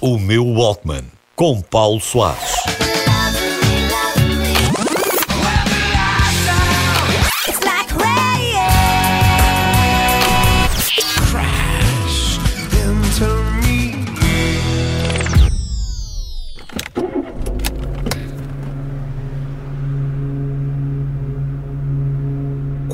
O meu Walkman, com Paulo Soares.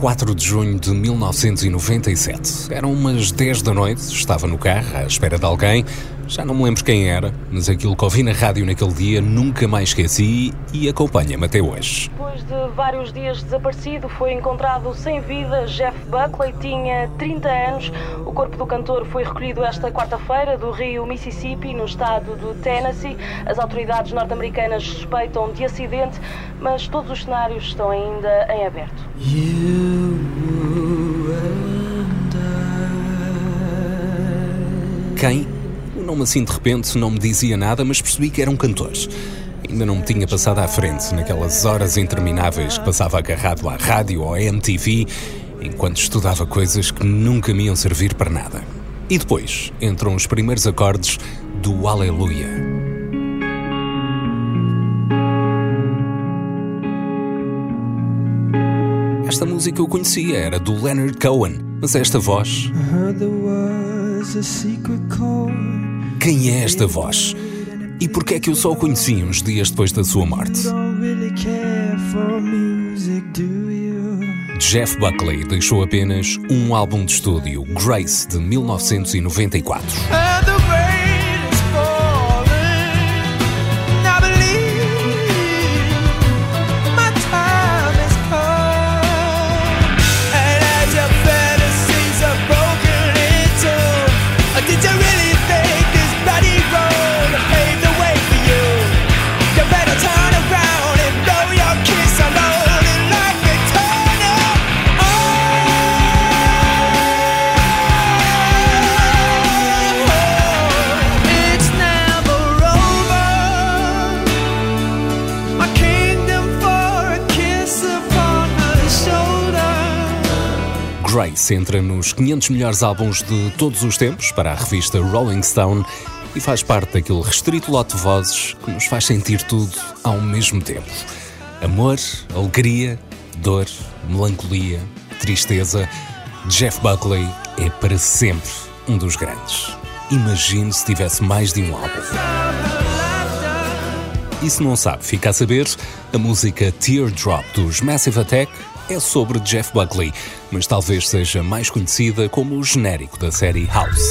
4 de junho de 1997. Eram umas 10 da noite, estava no carro à espera de alguém. Já não me lembro quem era, mas aquilo que ouvi na rádio naquele dia nunca mais esqueci e acompanha-me até hoje. Depois de vários dias desaparecido, foi encontrado sem vida. Jeff Buckley tinha 30 anos. O corpo do cantor foi recolhido esta quarta-feira do rio Mississippi, no estado do Tennessee. As autoridades norte-americanas suspeitam de acidente, mas todos os cenários estão ainda em aberto. Quem? O nome assim de repente não me dizia nada, mas percebi que era um cantor. Ainda não me tinha passado à frente naquelas horas intermináveis que passava agarrado à rádio ou à MTV, enquanto estudava coisas que nunca me iam servir para nada. E depois entram os primeiros acordes do Aleluia. Esta música eu conhecia, era do Leonard Cohen, mas esta voz. Heard there was a secret. Quem é esta voz? E porquê é que eu só o conheci uns dias depois da sua morte? Jeff Buckley deixou apenas um álbum de estúdio, Grace, de 1994. Grace entra nos 500 melhores álbuns de todos os tempos para a revista Rolling Stone e faz parte daquele restrito lote de vozes que nos faz sentir tudo ao mesmo tempo: amor, alegria, dor, melancolia, tristeza. Jeff Buckley é para sempre um dos grandes. Imagine se tivesse mais de um álbum. E se não sabe, fica a saber, a música Teardrop dos Massive Attack é sobre Jeff Buckley, mas talvez seja mais conhecida como o genérico da série House.